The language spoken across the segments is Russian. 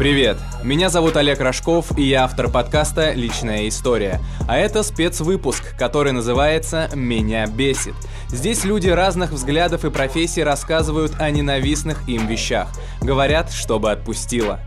Привет! Меня зовут Олег Рожков, и я автор подкаста «Личная история». А это спецвыпуск, который называется «Меня бесит». Здесь люди разных взглядов и профессий рассказывают о ненавистных им вещах. Говорят, чтобы отпустило.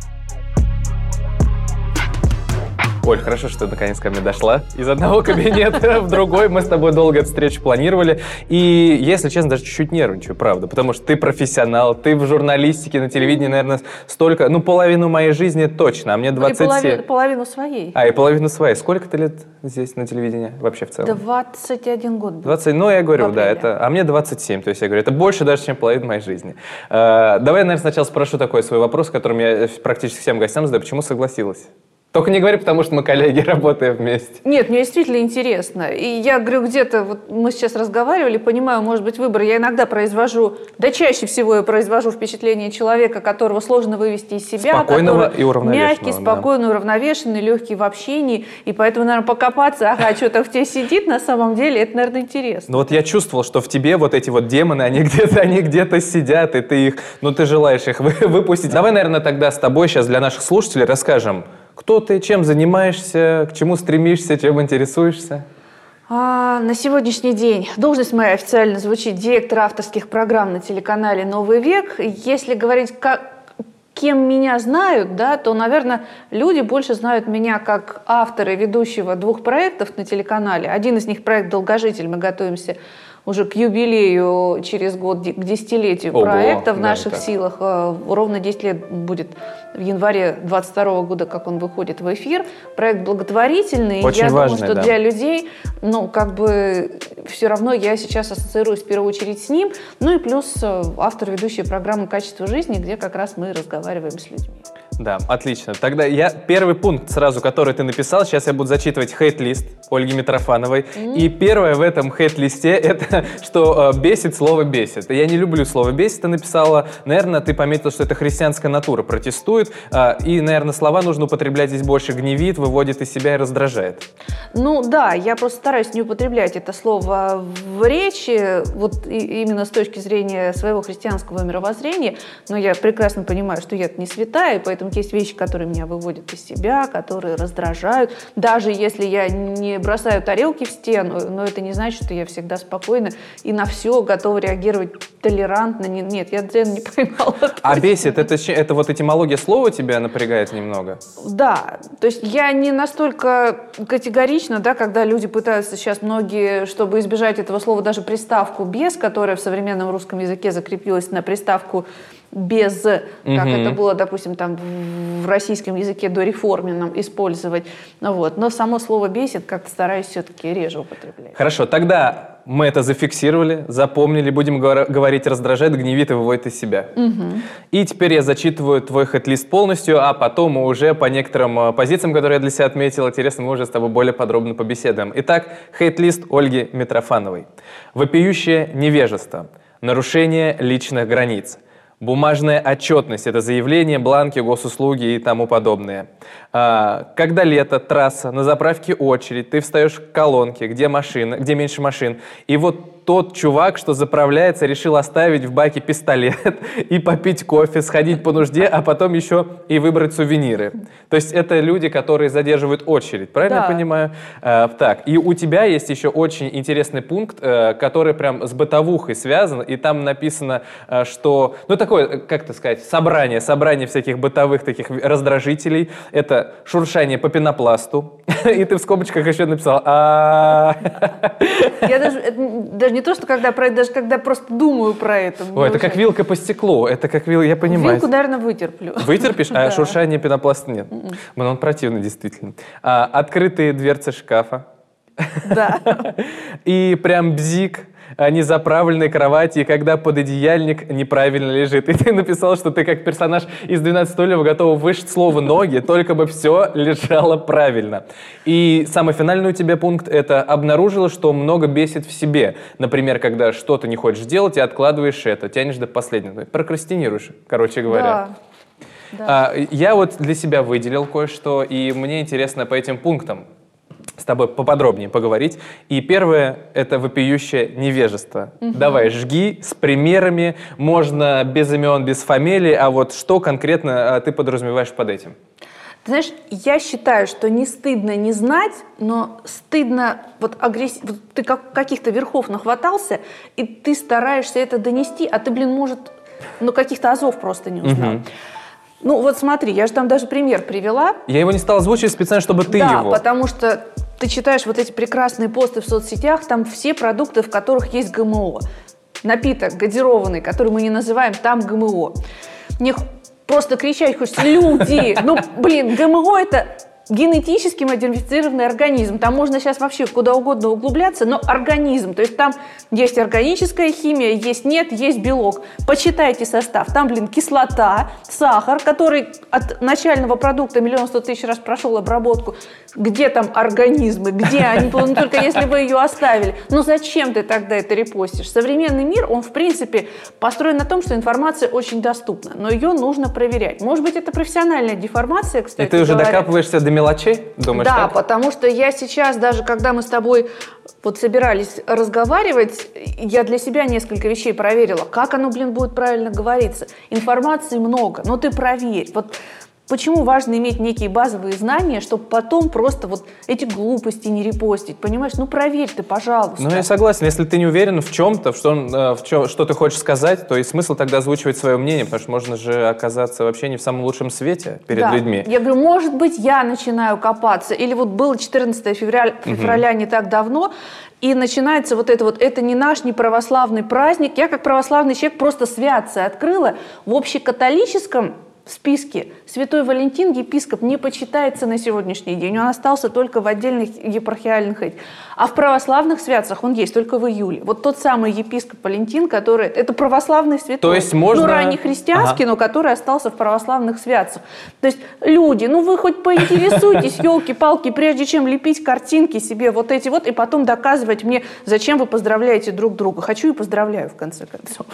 Оль, хорошо, что ты наконец ко мне дошла. Из одного кабинета в другой мы с тобой долго эту встречу планировали. И, если честно, даже чуть-чуть нервничаю, правда. Потому что ты профессионал, ты в журналистике, на телевидении, наверное, столько... Ну, половину моей жизни точно, а мне 27. И половину, половину своей. А, и половину своей. Сколько ты лет здесь на телевидении вообще в целом? 21 год. 20, ну, я говорю, да, это... А мне 27, то есть я говорю, это больше даже, чем половина моей жизни. Э, давай, наверное, сначала спрошу такой свой вопрос, которым я практически всем гостям задаю. Почему согласилась? Только не говори, потому что мы коллеги, работаем вместе. Нет, мне действительно интересно. И я говорю, где-то, вот мы сейчас разговаривали, понимаю, может быть, выбор. Я иногда произвожу, да чаще всего я произвожу впечатление человека, которого сложно вывести из себя. Спокойного и уравновешенного. Мягкий, спокойный, да. уравновешенный, легкий в общении. И поэтому, наверное, покопаться, ага, что-то в тебе сидит, на самом деле, это, наверное, интересно. Ну вот я чувствовал, что в тебе вот эти вот демоны, они где-то они где-то сидят, и ты их, ну ты желаешь их выпустить. Давай, наверное, тогда с тобой сейчас для наших слушателей расскажем, кто ты, чем занимаешься, к чему стремишься, чем интересуешься? А, на сегодняшний день должность моя официально звучит директор авторских программ на телеканале «Новый век». Если говорить, как, кем меня знают, да, то, наверное, люди больше знают меня как автора ведущего двух проектов на телеканале. Один из них проект «Долгожитель». Мы готовимся уже к юбилею через год, к десятилетию Ого, проекта в да, наших силах. Э, ровно 10 лет будет в январе 22 года, как он выходит в эфир. Проект благотворительный. Очень я важный, думаю, что да. для людей, ну, как бы все равно я сейчас ассоциируюсь в первую очередь с ним. Ну и плюс э, автор ведущей программы «Качество жизни», где как раз мы разговариваем с людьми. Да, отлично. Тогда я первый пункт сразу, который ты написал, сейчас я буду зачитывать хейт-лист Ольги Митрофановой. Mm. И первое в этом хейт-листе это, что э, бесит слово бесит. Я не люблю слово бесит, ты написала. Наверное, ты пометил, что это христианская натура протестует. Э, и, наверное, слова нужно употреблять здесь больше гневит, выводит из себя и раздражает. Ну да, я просто стараюсь не употреблять это слово в речи, вот и, именно с точки зрения своего христианского мировоззрения. Но я прекрасно понимаю, что я не святая, поэтому Поэтому есть вещи, которые меня выводят из себя, которые раздражают. Даже если я не бросаю тарелки в стену, но это не значит, что я всегда спокойна и на все готова реагировать толерантно. Нет, я дзен не поймала. А бесит, это, это вот этимология слова тебя напрягает немного? Да, то есть я не настолько категорично, да, когда люди пытаются сейчас многие, чтобы избежать этого слова, даже приставку «без», которая в современном русском языке закрепилась на приставку без, как угу. это было, допустим, там в российском языке до реформенном использовать. Ну, вот. Но само слово «бесит» как-то стараюсь все-таки реже употреблять. Хорошо, тогда мы это зафиксировали, запомнили, будем говорить раздражает, гневит и выводит из себя. Угу. И теперь я зачитываю твой хэт-лист полностью, а потом мы уже по некоторым э, позициям, которые я для себя отметил, интересно, мы уже с тобой более подробно побеседуем. Итак, хэт-лист Ольги Митрофановой. Вопиющее невежество, нарушение личных границ – Бумажная отчетность – это заявление, бланки, госуслуги и тому подобное. А, когда лето, трасса, на заправке очередь, ты встаешь в колонке, где машина, где меньше машин, и вот тот чувак, что заправляется, решил оставить в баке пистолет и попить кофе, сходить по нужде, а потом еще и выбрать сувениры. То есть это люди, которые задерживают очередь, правильно да. я понимаю? А, так, и у тебя есть еще очень интересный пункт, э, который прям с бытовухой связан, и там написано, э, что, ну такое, как это сказать, собрание, собрание всяких бытовых таких раздражителей. Это шуршание по пенопласту, и ты в скобочках еще написал а Я даже не то, что когда про даже когда просто думаю про это. Ой, это как вилка по стеклу, это как вилка, я понимаю. Вилку, наверное, вытерплю. Вытерпишь, а шуршание пенопласта нет. Но м-м. он противный, действительно. А, открытые дверцы шкафа. Да. И прям бзик незаправленной кровати, и когда пододеяльник неправильно лежит. И ты написал, что ты как персонаж из 12 стульев готов вышить слово «ноги», только бы все лежало правильно. И самый финальный у тебя пункт — это обнаружила, что много бесит в себе. Например, когда что-то не хочешь делать и откладываешь это, тянешь до последнего. Прокрастинируешь, короче говоря. Да. Да. А, я вот для себя выделил кое-что, и мне интересно по этим пунктам с тобой поподробнее поговорить. И первое — это вопиющее невежество. Угу. Давай, жги с примерами, можно без имен, без фамилий, а вот что конкретно а, ты подразумеваешь под этим? Ты знаешь, я считаю, что не стыдно не знать, но стыдно, вот, агресс... вот ты как, каких-то верхов нахватался, и ты стараешься это донести, а ты, блин, может, ну, каких-то азов просто не узнал. Угу. Ну, вот смотри, я же там даже пример привела. Я его не стал озвучивать специально, чтобы ты да, его. Да, потому что ты читаешь вот эти прекрасные посты в соцсетях, там все продукты, в которых есть ГМО. Напиток газированный, который мы не называем, там ГМО. Мне просто кричать хочется, люди, ну, блин, ГМО это генетически модифицированный организм. Там можно сейчас вообще куда угодно углубляться, но организм. То есть там есть органическая химия, есть нет, есть белок. Почитайте состав. Там, блин, кислота, сахар, который от начального продукта миллион сто тысяч раз прошел обработку. Где там организмы? Где они? Ну, только если вы ее оставили. Ну зачем ты тогда это репостишь? Современный мир, он в принципе построен на том, что информация очень доступна, но ее нужно проверять. Может быть, это профессиональная деформация, кстати И ты уже говоря. докапываешься до мелочей, думаешь, Да, так? потому что я сейчас, даже когда мы с тобой вот собирались разговаривать, я для себя несколько вещей проверила. Как оно, блин, будет правильно говориться? Информации много, но ты проверь. Вот Почему важно иметь некие базовые знания, чтобы потом просто вот эти глупости не репостить, понимаешь? Ну проверь ты, пожалуйста. Ну я согласен, если ты не уверен в чем-то, в, что, э, в чем, что ты хочешь сказать, то есть смысл тогда озвучивать свое мнение, потому что можно же оказаться вообще не в самом лучшем свете перед да. людьми. Я говорю, может быть, я начинаю копаться, или вот было 14 февраля, февраля угу. не так давно, и начинается вот это вот, это не наш, не православный праздник. Я как православный человек просто святцы открыла в общекатолическом в списке святой Валентин, епископ, не почитается на сегодняшний день. Он остался только в отдельных епархиальных... А в православных святцах он есть только в июле. Вот тот самый епископ Валентин, который... Это православный святой. То есть можно... Ну, ранний христианский, ага. но который остался в православных святцах. То есть люди, ну вы хоть поинтересуйтесь, елки-палки, прежде чем лепить картинки себе вот эти вот, и потом доказывать мне, зачем вы поздравляете друг друга. Хочу и поздравляю, в конце концов.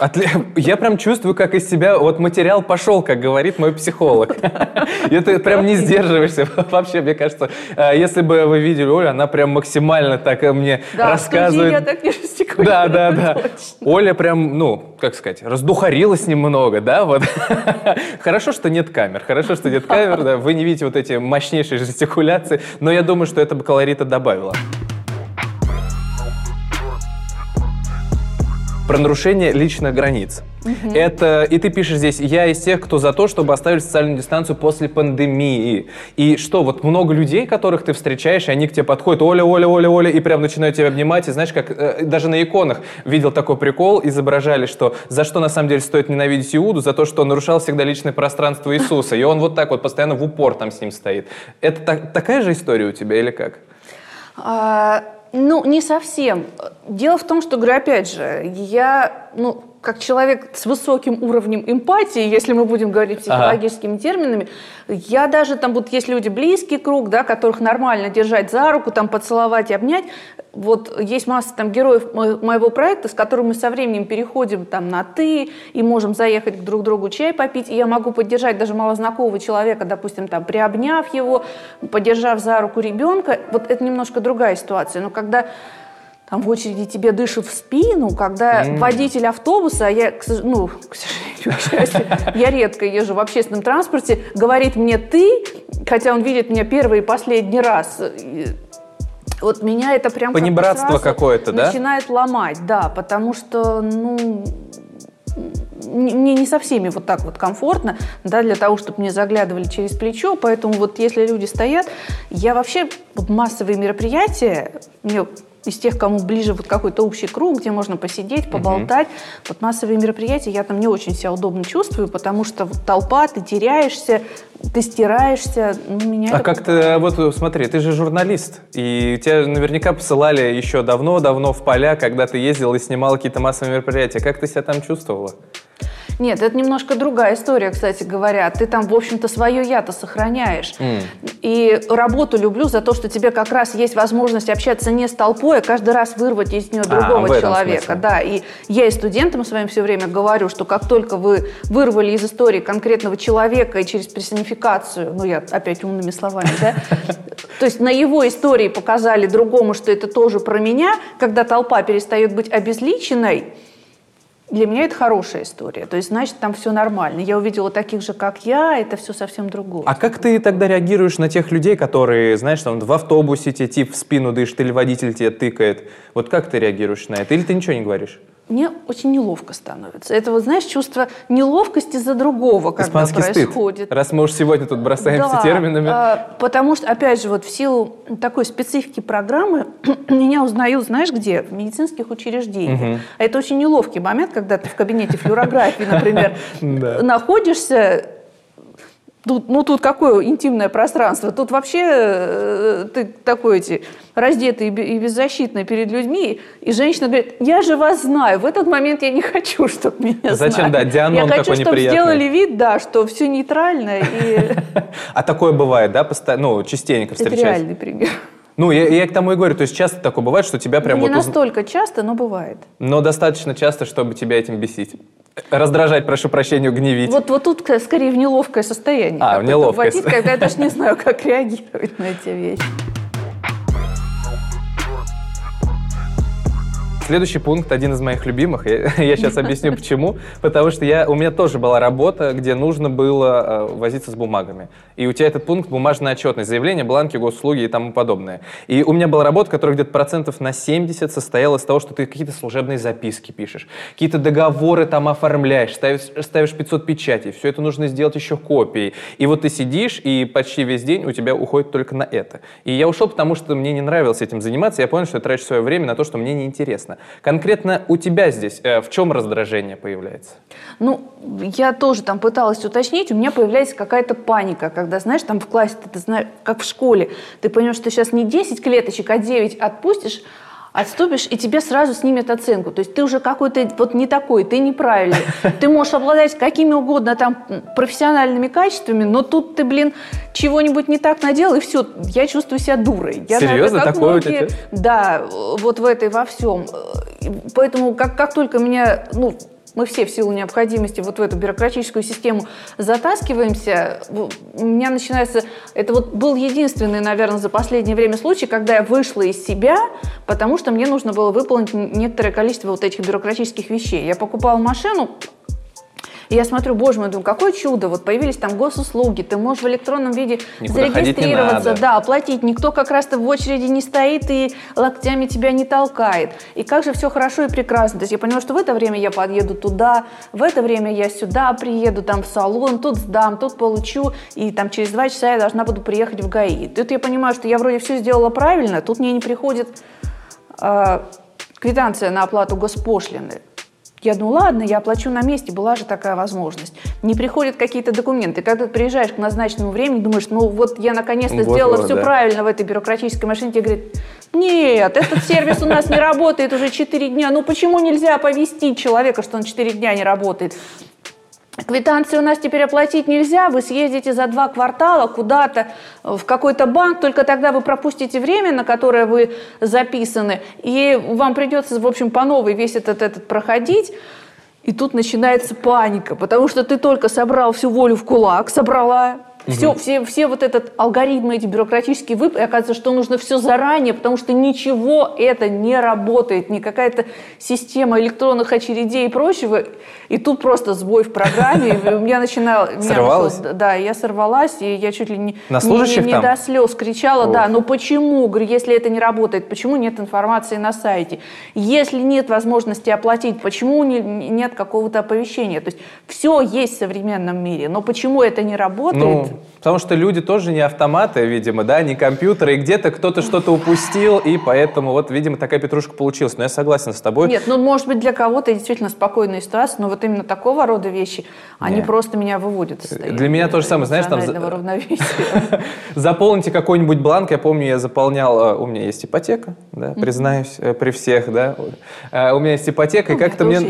Я прям чувствую, как из себя вот материал пошел, как говорит мой психолог. И ты прям не сдерживаешься. Вообще, мне кажется, э, если бы вы видели Олю, она прям максимально так э, мне рассказывает. я так не Да, да, да. Оля прям, ну, как сказать, раздухарилась немного, да, вот. Хорошо, что нет камер, хорошо, что нет камер, да, вы не видите вот эти мощнейшие жестикуляции, но я думаю, что это бы колорита добавило. Про нарушение личных границ. Угу. Это, и ты пишешь здесь, я из тех, кто за то, чтобы оставить социальную дистанцию после пандемии. И что, вот много людей, которых ты встречаешь, и они к тебе подходят, Оля, Оля, Оля, Оля, и прям начинают тебя обнимать, и знаешь, как э, даже на иконах видел такой прикол, изображали, что за что на самом деле стоит ненавидеть Иуду, за то, что он нарушал всегда личное пространство Иисуса, и он вот так вот постоянно в упор там с ним стоит. Это так, такая же история у тебя или как? Ну, не совсем. Дело в том, что, говорю, опять же, я, ну, как человек с высоким уровнем эмпатии, если мы будем говорить психологическими ага. терминами, я даже там вот есть люди близкий круг, да, которых нормально держать за руку, там поцеловать и обнять. Вот есть масса там героев моего проекта, с которыми мы со временем переходим там на ты и можем заехать к друг другу чай попить, и я могу поддержать даже малознакомого человека, допустим, там приобняв его, поддержав за руку ребенка. Вот это немножко другая ситуация. Но когда там в очереди тебе дышат в спину, когда mm. водитель автобуса, а я, ну, к сожалению, к счастью, я редко езжу в общественном транспорте, говорит мне «ты», хотя он видит меня первый и последний раз, вот меня это прям Понебратство какое-то, да? Начинает ломать, да, потому что, ну, мне не со всеми вот так вот комфортно, да, для того, чтобы мне заглядывали через плечо, поэтому вот если люди стоят, я вообще вот массовые мероприятия, мне из тех, кому ближе вот какой-то общий круг, где можно посидеть, поболтать. Угу. Вот массовые мероприятия я там не очень себя удобно чувствую, потому что вот толпа, ты теряешься, ты стираешься. Ну, меня а это... как ты, вот смотри, ты же журналист, и тебя наверняка посылали еще давно-давно в поля, когда ты ездил и снимал какие-то массовые мероприятия. Как ты себя там чувствовала? Нет, это немножко другая история, кстати говоря. Ты там, в общем-то, свое я-то сохраняешь. Mm. И работу люблю за то, что тебе как раз есть возможность общаться не с толпой, а каждый раз вырвать из нее а, другого а, человека. Смысле. Да, и я и студентам своим все время говорю, что как только вы вырвали из истории конкретного человека и через персонификацию, ну я опять умными словами, да, то есть на его истории показали другому, что это тоже про меня, когда толпа перестает быть обезличенной, для меня это хорошая история. То есть, значит, там все нормально. Я увидела таких же, как я, это все совсем другое. А как ты тогда реагируешь на тех людей, которые, знаешь, там в автобусе тебе тип в спину дышит или водитель тебе тыкает? Вот как ты реагируешь на это? Или ты ничего не говоришь? Мне очень неловко становится. Это вот, знаешь, чувство неловкости за другого, когда Испанский происходит. Стыд. Раз мы уж сегодня тут бросаемся да, терминами. А, потому что, опять же, вот в силу такой специфики программы меня узнают, знаешь, где? В медицинских учреждениях. Угу. Это очень неловкий момент, когда ты в кабинете флюорографии, например, находишься Тут, ну тут какое интимное пространство? Тут вообще э, ты такой эти раздетый и беззащитный перед людьми, и женщина говорит, я же вас знаю. В этот момент я не хочу, чтобы меня Зачем, знали. да, Дианон Я хочу, чтобы сделали вид, да, что все нейтрально. И... А такое бывает, да, ну, частенько встречается? Это реальный пример. Ну, я, я к тому и говорю, то есть часто такое бывает, что тебя прям Не вот... настолько часто, но бывает. Но достаточно часто, чтобы тебя этим бесить. Раздражать, прошу прощения, гневить. Вот, вот тут скорее в неловкое состояние. А, в неловкое. Вводить, когда я даже не знаю, как реагировать на эти вещи. Следующий пункт один из моих любимых. Я, я сейчас объясню почему. Потому что я, у меня тоже была работа, где нужно было э, возиться с бумагами. И у тебя этот пункт бумажная отчетность, заявление, бланки, госуслуги и тому подобное. И у меня была работа, которая где-то процентов на 70 состояла из того, что ты какие-то служебные записки пишешь, какие-то договоры там оформляешь, ставишь, ставишь 500 печатей. Все это нужно сделать еще копией. И вот ты сидишь, и почти весь день у тебя уходит только на это. И я ушел, потому что мне не нравилось этим заниматься. Я понял, что я трачу свое время на то, что мне неинтересно. Конкретно у тебя здесь э, в чем раздражение появляется? Ну, я тоже там пыталась уточнить, у меня появляется какая-то паника, когда, знаешь, там в классе, ты, ты знаешь, как в школе, ты понимаешь, что сейчас не 10 клеточек, а 9 отпустишь, отступишь, и тебе сразу снимет оценку. То есть ты уже какой-то вот не такой, ты неправильный. Ты можешь обладать какими угодно там профессиональными качествами, но тут ты, блин, чего-нибудь не так наделал, и все, я чувствую себя дурой. Я, Серьезно? Наверное, Такое многие, у тебя? Да, вот в этой во всем. Поэтому как, как только меня, ну, мы все в силу необходимости вот в эту бюрократическую систему затаскиваемся, у меня начинается... Это вот был единственный, наверное, за последнее время случай, когда я вышла из себя, потому что мне нужно было выполнить некоторое количество вот этих бюрократических вещей. Я покупала машину, и я смотрю, боже мой, думаю, какое чудо, вот появились там госуслуги, ты можешь в электронном виде Никуда зарегистрироваться, да, оплатить, никто как раз-то в очереди не стоит и локтями тебя не толкает. И как же все хорошо и прекрасно. То есть я поняла, что в это время я подъеду туда, в это время я сюда приеду, там в салон, тут сдам, тут получу, и там через два часа я должна буду приехать в ГАИ. Тут я понимаю, что я вроде все сделала правильно, тут мне не приходит э, квитанция на оплату госпошлины. Я думаю, ладно, я оплачу на месте, была же такая возможность. Не приходят какие-то документы. Когда ты приезжаешь к назначенному времени, думаешь, ну вот я наконец-то вот сделала вот, все да. правильно в этой бюрократической машине, тебе говорят, нет, этот сервис у нас не работает уже 4 дня. Ну почему нельзя оповестить человека, что он 4 дня не работает? Квитанции у нас теперь оплатить нельзя, вы съездите за два квартала куда-то в какой-то банк, только тогда вы пропустите время, на которое вы записаны, и вам придется, в общем, по новой весь этот, этот проходить. И тут начинается паника, потому что ты только собрал всю волю в кулак, собрала, все, все, все вот этот алгоритмы, эти бюрократические вып, и оказывается, что нужно все заранее, потому что ничего это не работает, ни какая-то система электронных очередей и прочего. И тут просто сбой в программе, у меня начинало... Сорвалась? Да, я сорвалась, и я чуть ли не, На служащих не, до слез кричала, да, ну почему, говорю, если это не работает, почему нет информации на сайте? Если нет возможности оплатить, почему не, нет какого-то оповещения? То есть все есть в современном мире, но почему это не работает? Потому что люди тоже не автоматы, видимо, да, не компьютеры, и где-то кто-то что-то упустил, и поэтому вот, видимо, такая петрушка получилась. Но я согласен с тобой. Нет, ну, может быть, для кого-то действительно спокойная ситуация, но вот именно такого рода вещи, они Нет. просто меня выводят Для меня то же самое, знаешь, там. Заполните какой-нибудь бланк. Я помню, я заполнял, э, у меня есть ипотека, да, признаюсь, э, при всех, да. Э, У меня есть ипотека, и как-то мне...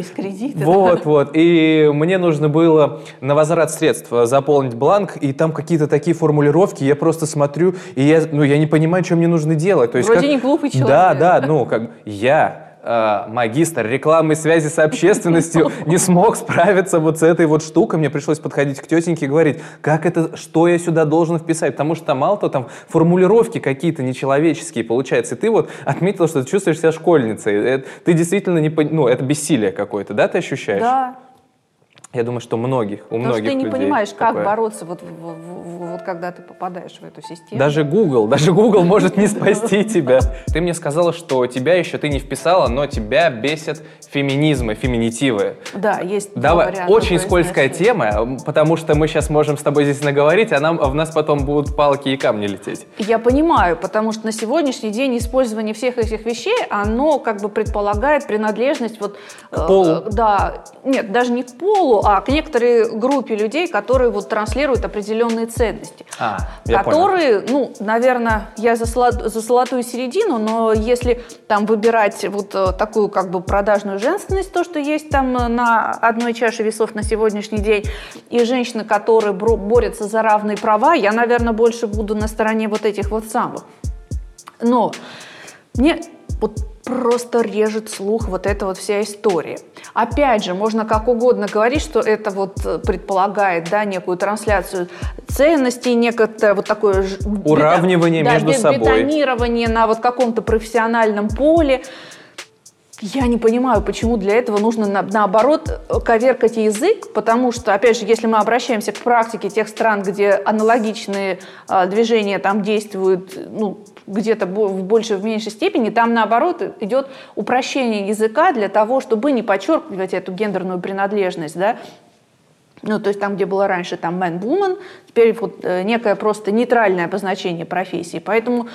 да. Вот, вот. И мне нужно было на возврат средств заполнить бланк, и там какие-то такие формулировки, я просто смотрю, и я, ну, я не понимаю, что мне нужно делать. То есть Вроде как- не глупый Да, человек. да, ну, как я э, магистр рекламной связи с общественностью не смог справиться вот с этой вот штукой. Мне пришлось подходить к тетеньке и говорить, как это, что я сюда должен вписать. Потому что там мало то там формулировки какие-то нечеловеческие получается. И ты вот отметила, что ты чувствуешь себя школьницей. Э, Ты действительно не ну, это бессилие какое-то, да, ты ощущаешь? Да, Я думаю, что многих, у потому многих что ты не людей понимаешь, как такое. бороться, вот, в- в- в- вот когда ты попадаешь в эту систему. Даже Google, даже Google может не спасти тебя. Ты мне сказала, что тебя еще ты не вписала, но тебя бесят феминизмы, феминитивы. Да, есть Давай, очень скользкая тема, потому что мы сейчас можем с тобой здесь наговорить, а нам, в нас потом будут палки и камни лететь. Я понимаю, потому что на сегодняшний день использование всех этих вещей, оно как бы предполагает принадлежность вот... К полу. да, нет, даже не к полу, а к некоторой группе людей, которые вот транслируют определенные ценности. А, я понял. которые, ну, наверное, я за, золо- за золотую середину, но если там выбирать вот э, такую как бы продажную женственность, то, что есть там э, на одной чаше весов на сегодняшний день, и женщины, которые борются за равные права, я, наверное, больше буду на стороне вот этих вот самых. Но мне вот просто режет слух вот эта вот вся история. Опять же, можно как угодно говорить, что это вот э, предполагает, да, некую трансляцию ценностей, некое вот такое... Уравнивание да, между бе- собой. бетонирование на вот каком-то профессиональном поле. Я не понимаю, почему для этого нужно, на- наоборот, коверкать язык, потому что, опять же, если мы обращаемся к практике тех стран, где аналогичные а, движения там действуют, ну, где-то в большей, в меньшей степени, там, наоборот, идет упрощение языка для того, чтобы не подчеркивать эту гендерную принадлежность, да, ну, то есть там, где было раньше там man, woman, теперь вот э, некое просто нейтральное обозначение профессии. Поэтому,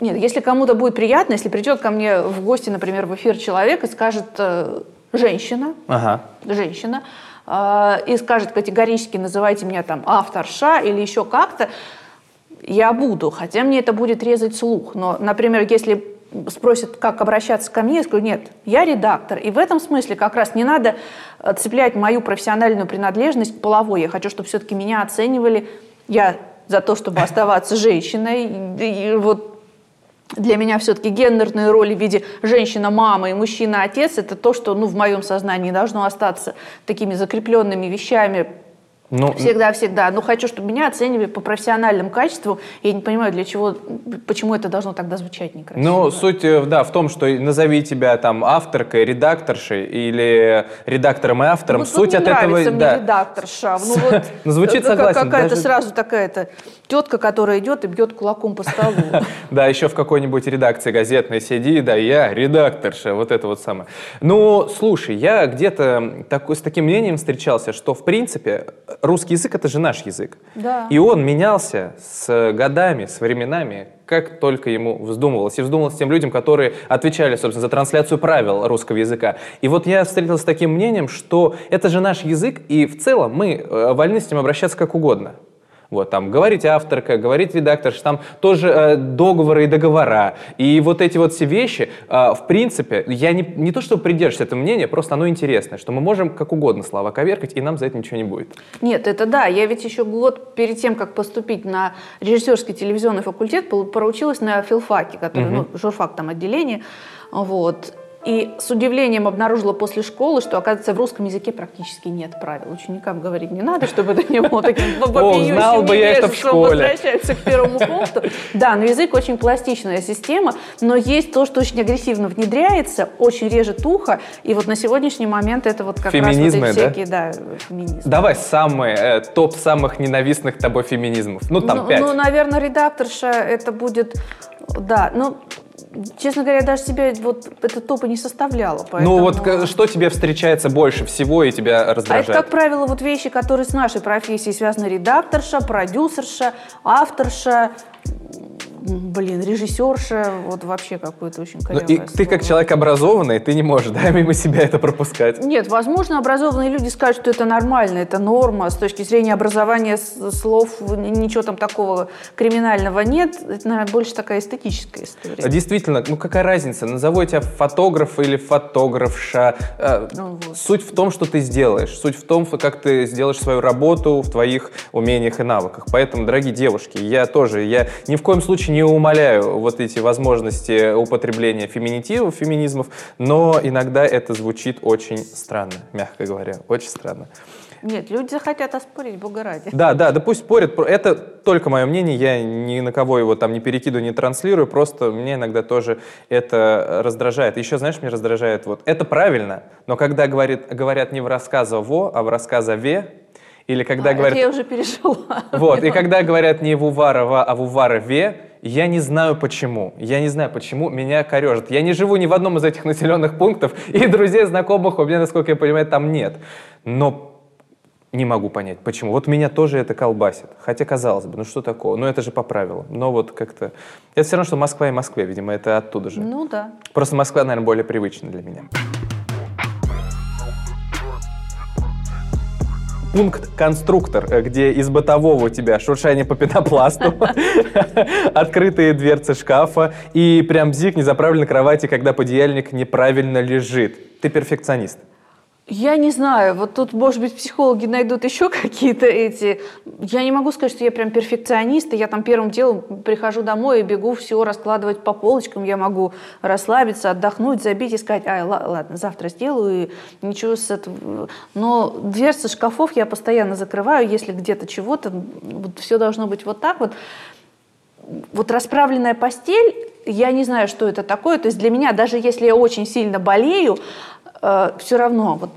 нет, если кому-то будет приятно, если придет ко мне в гости, например, в эфир человек и скажет э, женщина, Ага. женщина, э, и скажет категорически, называйте меня там авторша или еще как-то, я буду, хотя мне это будет резать слух. Но, например, если спросят, как обращаться ко мне, я скажу, нет, я редактор. И в этом смысле как раз не надо э, цеплять мою профессиональную принадлежность к половой. Я хочу, чтобы все-таки меня оценивали. Я за то, чтобы оставаться женщиной. И вот для меня все-таки гендерные роли в виде женщина-мама и мужчина-отец – это то, что ну, в моем сознании должно остаться такими закрепленными вещами Ну, всегда-всегда. Но хочу, чтобы меня оценивали по профессиональным качествам. Я не понимаю, для чего, почему это должно тогда звучать некрасиво. Ну, суть, э, да, в том, что назови тебя там авторкой, редакторшей или редактором и автором. Вот тут суть от этого, мне да. редакторша. Ну, вот, Ну, звучит как- согласен, Какая-то даже- сразу такая-то тетка, которая идет и бьет кулаком по столу. Да, еще в какой-нибудь редакции газетной сиди, да, я редакторша, вот это вот самое. Ну, слушай, я где-то с таким мнением встречался, что, в принципе, русский язык — это же наш язык. Да. И он менялся с годами, с временами, как только ему вздумывалось. И вздумалось тем людям, которые отвечали, собственно, за трансляцию правил русского языка. И вот я встретился с таким мнением, что это же наш язык, и в целом мы э, вольны с ним обращаться как угодно. Вот там говорить авторка, говорить редакторша, там тоже э, договоры и договора. И вот эти вот все вещи, э, в принципе, я не, не то чтобы придерживаюсь этого мнения, просто оно интересное, что мы можем как угодно слова коверкать, и нам за это ничего не будет. Нет, это да. Я ведь еще год перед тем, как поступить на режиссерский телевизионный факультет, проучилась на филфаке, который, ну, журфак там отделение. Вот. И с удивлением обнаружила после школы, что, оказывается, в русском языке практически нет правил. Ученикам говорить не надо, чтобы это не было таким вопиющим знал бы я это в школе. Возвращаемся к первому пункту. Да, но язык очень пластичная система, но есть то, что очень агрессивно внедряется, очень режет ухо, и вот на сегодняшний момент это вот как Феминизмы, раз да? вот эти всякие, да, феминизмы. Давай самый э, топ самых ненавистных тобой феминизмов. Ну, там ну, пять. ну, наверное, редакторша это будет, да, ну, честно говоря, даже себе вот это топа не составляла. Поэтому... Ну вот что тебе встречается больше всего и тебя раздражает? А это, как правило, вот вещи, которые с нашей профессией связаны. Редакторша, продюсерша, авторша, блин, режиссерша, вот вообще какое-то очень корявое ну, и слово. Ты как человек образованный, ты не можешь, да, мимо себя это пропускать? Нет, возможно, образованные люди скажут, что это нормально, это норма, с точки зрения образования слов ничего там такого криминального нет, это, наверное, больше такая эстетическая история. А действительно, ну какая разница, назову я тебя фотограф или фотографша, э, ну, вот. суть в том, что ты сделаешь, суть в том, как ты сделаешь свою работу в твоих умениях и навыках, поэтому, дорогие девушки, я тоже, я ни в коем случае не умоляю вот эти возможности употребления феминитивов, феминизмов, но иногда это звучит очень странно, мягко говоря, очень странно. Нет, люди захотят оспорить, бога ради. Да, да, да пусть спорят. Это только мое мнение, я ни на кого его там не перекидываю, не транслирую, просто мне иногда тоже это раздражает. Еще, знаешь, мне раздражает вот, это правильно, но когда говорит, говорят не в рассказово, а в рассказове, или когда а, говорят... я уже пережила. Вот, и когда говорят не в Уварова, а в Уварове, я не знаю почему. Я не знаю почему меня корежит. Я не живу ни в одном из этих населенных пунктов, и друзей, знакомых у меня, насколько я понимаю, там нет. Но не могу понять, почему. Вот меня тоже это колбасит. Хотя, казалось бы, ну что такого? Ну это же по правилам. Но вот как-то... Это все равно, что Москва и Москве, видимо, это оттуда же. Ну да. Просто Москва, наверное, более привычна для меня. Пункт конструктор, э, где из бытового у тебя шуршание по пенопласту, открытые дверцы шкафа и прям бзик не заправлен кровати, когда подъяльник неправильно лежит. Ты перфекционист. Я не знаю, вот тут, может быть, психологи найдут еще какие-то эти... Я не могу сказать, что я прям перфекционист, и я там первым делом прихожу домой и бегу все раскладывать по полочкам, я могу расслабиться, отдохнуть, забить и сказать, ай, ладно, завтра сделаю, и ничего с этого... Но дверцы шкафов я постоянно закрываю, если где-то чего-то, вот все должно быть вот так вот. Вот расправленная постель, я не знаю, что это такое, то есть для меня, даже если я очень сильно болею, э, все равно вот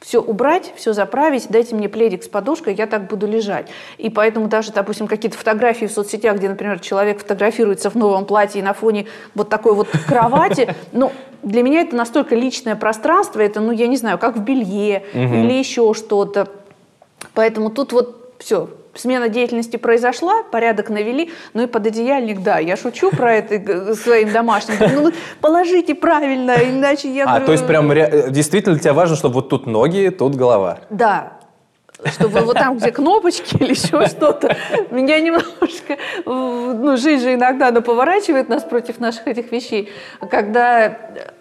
все убрать, все заправить, дайте мне пледик с подушкой, я так буду лежать. И поэтому даже, допустим, какие-то фотографии в соцсетях, где, например, человек фотографируется в новом платье и на фоне вот такой вот кровати, ну, для меня это настолько личное пространство, это, ну, я не знаю, как в белье или еще что-то. Поэтому тут вот все, смена деятельности произошла, порядок навели, ну и пододеяльник, да, я шучу про это своим домашним, ну положите правильно, иначе я... А, то есть прям действительно для тебя важно, чтобы вот тут ноги, тут голова? Да, чтобы вот там, где кнопочки или еще что-то, меня немножко, ну, жизнь же иногда она поворачивает нас против наших этих вещей, когда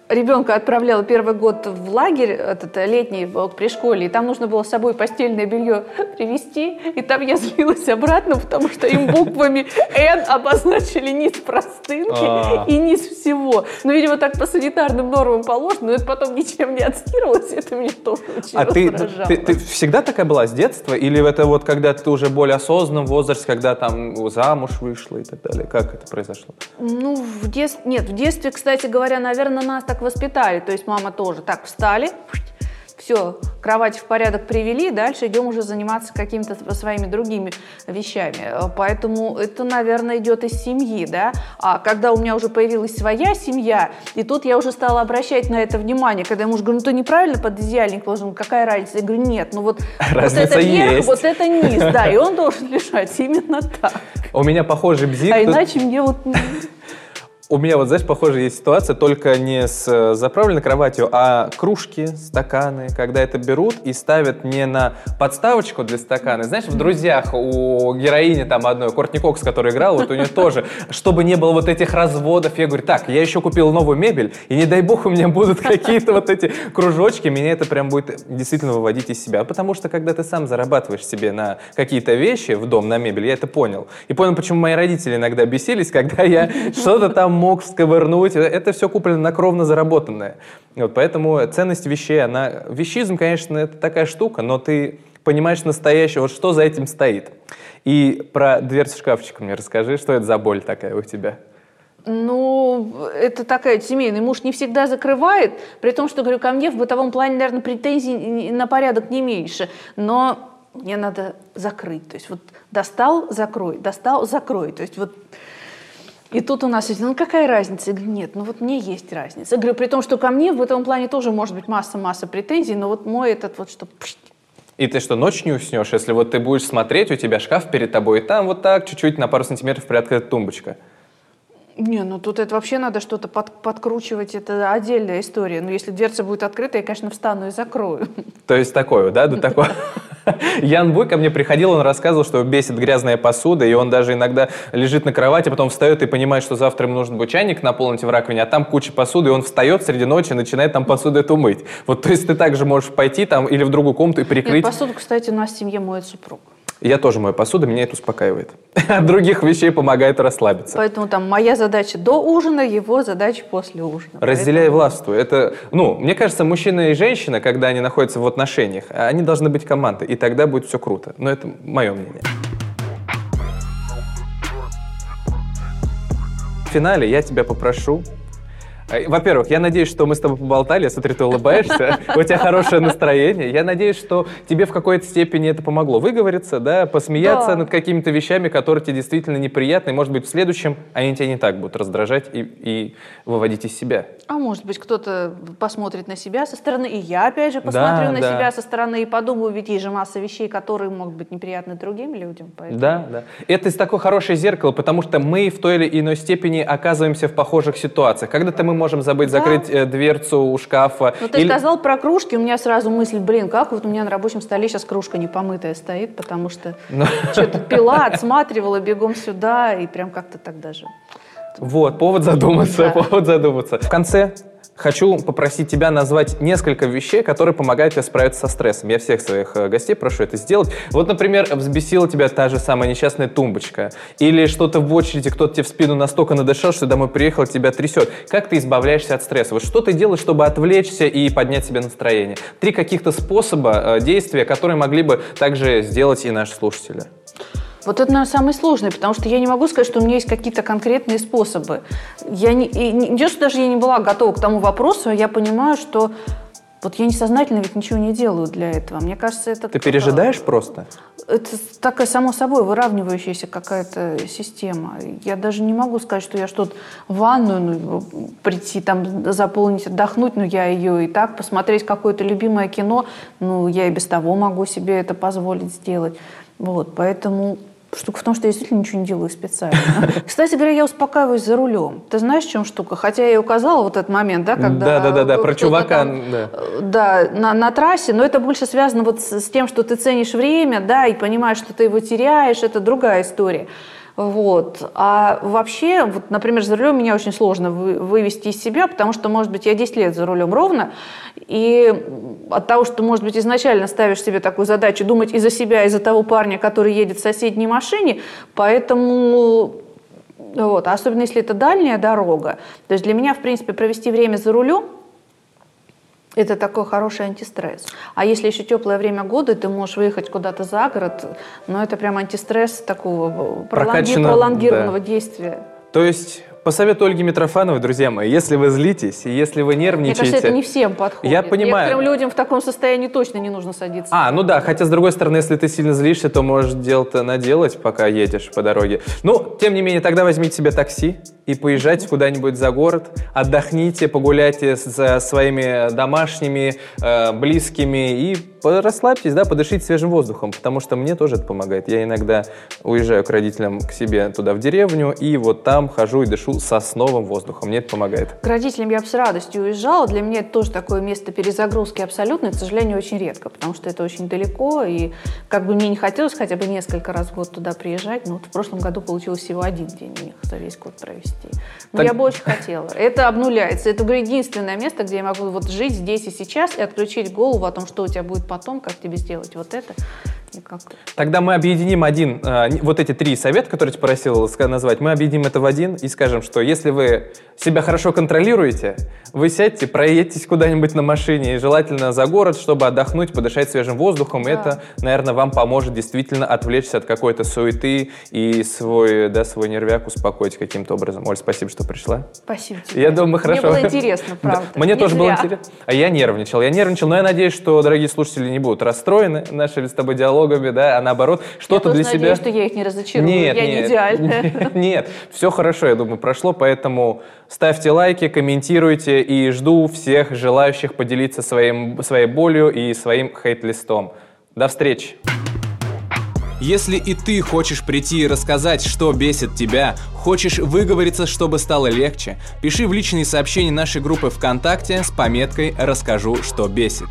ребенка отправляла первый год в лагерь, этот летний вот, при школе, и там нужно было с собой постельное белье привезти, и там я злилась обратно, потому что им буквами «Н» обозначили низ простынки а. и низ всего. Ну, видимо, так по санитарным нормам положено, но это потом ничем не отстирывалось, это меня тоже очень А ты, ты, ты всегда такая была с детства, или это вот когда ты уже более осознанном возрасте, когда там замуж вышла и так далее? Как это произошло? Ну, в детстве, нет, в детстве, кстати говоря, наверное, нас так воспитали. То есть мама тоже так встали, все, кровать в порядок привели, дальше идем уже заниматься какими-то своими другими вещами. Поэтому это, наверное, идет из семьи, да. А когда у меня уже появилась своя семья, и тут я уже стала обращать на это внимание, когда я муж говорит, ну ты неправильно под идеальник положил, какая разница? Я говорю, нет, ну вот, вот это верх, вот это низ, да, и он должен лежать именно так. У меня похожий бзик. А иначе мне вот... У меня вот, знаешь, похожая есть ситуация, только не с э, заправленной кроватью, а кружки, стаканы, когда это берут и ставят не на подставочку для стакана. Знаешь, в «Друзьях» у героини там одной, Кортни Кокс, которая играла, вот у нее тоже, чтобы не было вот этих разводов. Я говорю, так, я еще купил новую мебель, и не дай бог у меня будут какие-то вот эти кружочки, меня это прям будет действительно выводить из себя. Потому что, когда ты сам зарабатываешь себе на какие-то вещи в дом, на мебель, я это понял. И понял, почему мои родители иногда бесились, когда я что-то там мог сковырнуть. Это все куплено на кровно заработанное. Вот, поэтому ценность вещей, она... Вещизм, конечно, это такая штука, но ты понимаешь настоящее, вот что за этим стоит. И про дверцу шкафчика мне расскажи, что это за боль такая у тебя? Ну, это такая семейный муж не всегда закрывает, при том, что, говорю, ко мне в бытовом плане, наверное, претензий на порядок не меньше, но мне надо закрыть. То есть вот достал, закрой, достал, закрой. То есть вот И тут у нас есть, ну какая разница? Я говорю, нет, ну вот мне есть разница. Я говорю, при том, что ко мне в этом плане тоже может быть масса-масса претензий, но вот мой этот вот, что и ты что, ночь не уснешь, если вот ты будешь смотреть, у тебя шкаф перед тобой, и там вот так чуть-чуть на пару сантиметров приоткрыта тумбочка. Не, ну тут это вообще надо что-то под, подкручивать, это отдельная история. Но если дверца будет открыта, я, конечно, встану и закрою. То есть такое, да, до такого? Ян Буй ко мне приходил, он рассказывал, что бесит грязная посуда, и он даже иногда лежит на кровати, потом встает и понимает, что завтра ему нужно будет чайник наполнить в раковине, а там куча посуды, и он встает среди ночи и начинает там посуду эту мыть. Вот, то есть ты также можешь пойти там или в другую комнату и прикрыть. Нет, посуду, кстати, у нас в семье моет супруг. Я тоже мою посуду, меня это успокаивает. От других вещей помогает расслабиться. Поэтому там моя задача до ужина, его задача после ужина. Разделяй Поэтому... властвуй. Это, ну, мне кажется, мужчина и женщина, когда они находятся в отношениях, они должны быть командой, и тогда будет все круто. Но это мое мнение. В финале я тебя попрошу во-первых, я надеюсь, что мы с тобой поболтали, я смотрю, ты улыбаешься, у тебя хорошее настроение. Я надеюсь, что тебе в какой-то степени это помогло выговориться, да, посмеяться над какими-то вещами, которые тебе действительно неприятны. Может быть, в следующем они тебя не так будут раздражать и, и выводить из себя. А может быть, кто-то посмотрит на себя со стороны, и я, опять же, посмотрю да, на да. себя со стороны и подумаю, ведь есть же масса вещей, которые могут быть неприятны другим людям. Поэтому... Да, да. Это такое хорошее зеркало, потому что мы в той или иной степени оказываемся в похожих ситуациях. Когда-то мы можем забыть да. закрыть э, дверцу у шкафа. Ну, ты Или... сказал про кружки, у меня сразу мысль, блин, как вот у меня на рабочем столе сейчас кружка непомытая стоит, потому что Но... Ну. что-то пила, отсматривала бегом сюда, и прям как-то так даже. Вот, повод задуматься, да. повод задуматься. В конце Хочу попросить тебя назвать несколько вещей, которые помогают тебе справиться со стрессом. Я всех своих э, гостей прошу это сделать. Вот, например, взбесила тебя та же самая несчастная тумбочка. Или что-то в очереди, кто-то тебе в спину настолько надышал, что домой приехал, тебя трясет. Как ты избавляешься от стресса? Вот что ты делаешь, чтобы отвлечься и поднять себе настроение? Три каких-то способа э, действия, которые могли бы также сделать и наши слушатели. Вот это, наверное, самое сложное, потому что я не могу сказать, что у меня есть какие-то конкретные способы. Я не, и не, не что даже я не была готова к тому вопросу, я понимаю, что вот я несознательно ведь ничего не делаю для этого. Мне кажется, это... Ты пережидаешь просто? Это такая, само собой, выравнивающаяся какая-то система. Я даже не могу сказать, что я что-то в ванную ну, прийти, там, заполнить, отдохнуть, но я ее и так, посмотреть какое-то любимое кино, ну, я и без того могу себе это позволить сделать. Вот, поэтому Штука в том, что я действительно ничего не делаю специально. Кстати говоря, я успокаиваюсь за рулем. Ты знаешь, в чем штука? Хотя я и указала вот этот момент, да, когда... Да, да, да, да про чувака. Там, да, да на, на трассе, но это больше связано вот с, с тем, что ты ценишь время, да, и понимаешь, что ты его теряешь, это другая история. Вот. А вообще, вот, например, за рулем меня очень сложно вы, вывести из себя, потому что, может быть, я 10 лет за рулем ровно, и от того, что, может быть, изначально ставишь себе такую задачу думать и за себя, и за того парня, который едет в соседней машине, поэтому вот, особенно если это дальняя дорога. То есть для меня, в принципе, провести время за рулем – это такой хороший антистресс. А если еще теплое время года, ты можешь выехать куда-то за город, но это прям антистресс такого пролонги, пролонгированного да. действия. То есть по совету Ольги Митрофановой, друзья мои, если вы злитесь, если вы нервничаете... Мне кажется, это не всем подходит. Я понимаю. Некоторым людям в таком состоянии точно не нужно садиться. А, ну да, хотя с другой стороны, если ты сильно злишься, то можешь дело-то наделать, пока едешь по дороге. Ну, тем не менее, тогда возьмите себе такси и поезжайте куда-нибудь за город, отдохните, погуляйте со своими домашними, э, близкими и расслабьтесь, да, подышите свежим воздухом, потому что мне тоже это помогает. Я иногда уезжаю к родителям к себе туда в деревню, и вот там хожу и дышу сосновым воздухом. Мне это помогает. К родителям я бы с радостью уезжала. Для меня это тоже такое место перезагрузки абсолютно, к сожалению, очень редко, потому что это очень далеко, и как бы мне не хотелось хотя бы несколько раз в год туда приезжать, но вот в прошлом году получилось всего один день у них за весь год провести. Но так... я бы очень хотела. Это обнуляется. Это, говорю, единственное место, где я могу вот жить здесь и сейчас и отключить голову о том, что у тебя будет потом, как тебе сделать вот это. Никак. Тогда мы объединим один, э, вот эти три совета, которые ты просил назвать, мы объединим это в один и скажем, что если вы себя хорошо контролируете, вы сядьте, проедетесь куда-нибудь на машине, и желательно за город, чтобы отдохнуть, подышать свежим воздухом. Да. Это, наверное, вам поможет действительно отвлечься от какой-то суеты и свой, да, свой нервяк успокоить каким-то образом. Оль, спасибо, что пришла. Спасибо тебе. Я думаю, хорошо. Мне было интересно, правда. Мне тоже было интересно. А я нервничал. Я нервничал, но я надеюсь, что дорогие слушатели не будут расстроены нашим с тобой диалогом налогами, да, а наоборот, что-то для надеюсь, себя... что я их не разочарую, нет, я нет, не идеальная. Нет, все хорошо, я думаю, прошло, поэтому ставьте лайки, комментируйте и жду всех желающих поделиться своим, своей болью и своим хейт-листом. До встречи! Если и ты хочешь прийти и рассказать, что бесит тебя, хочешь выговориться, чтобы стало легче, пиши в личные сообщения нашей группы ВКонтакте с пометкой «Расскажу, что бесит».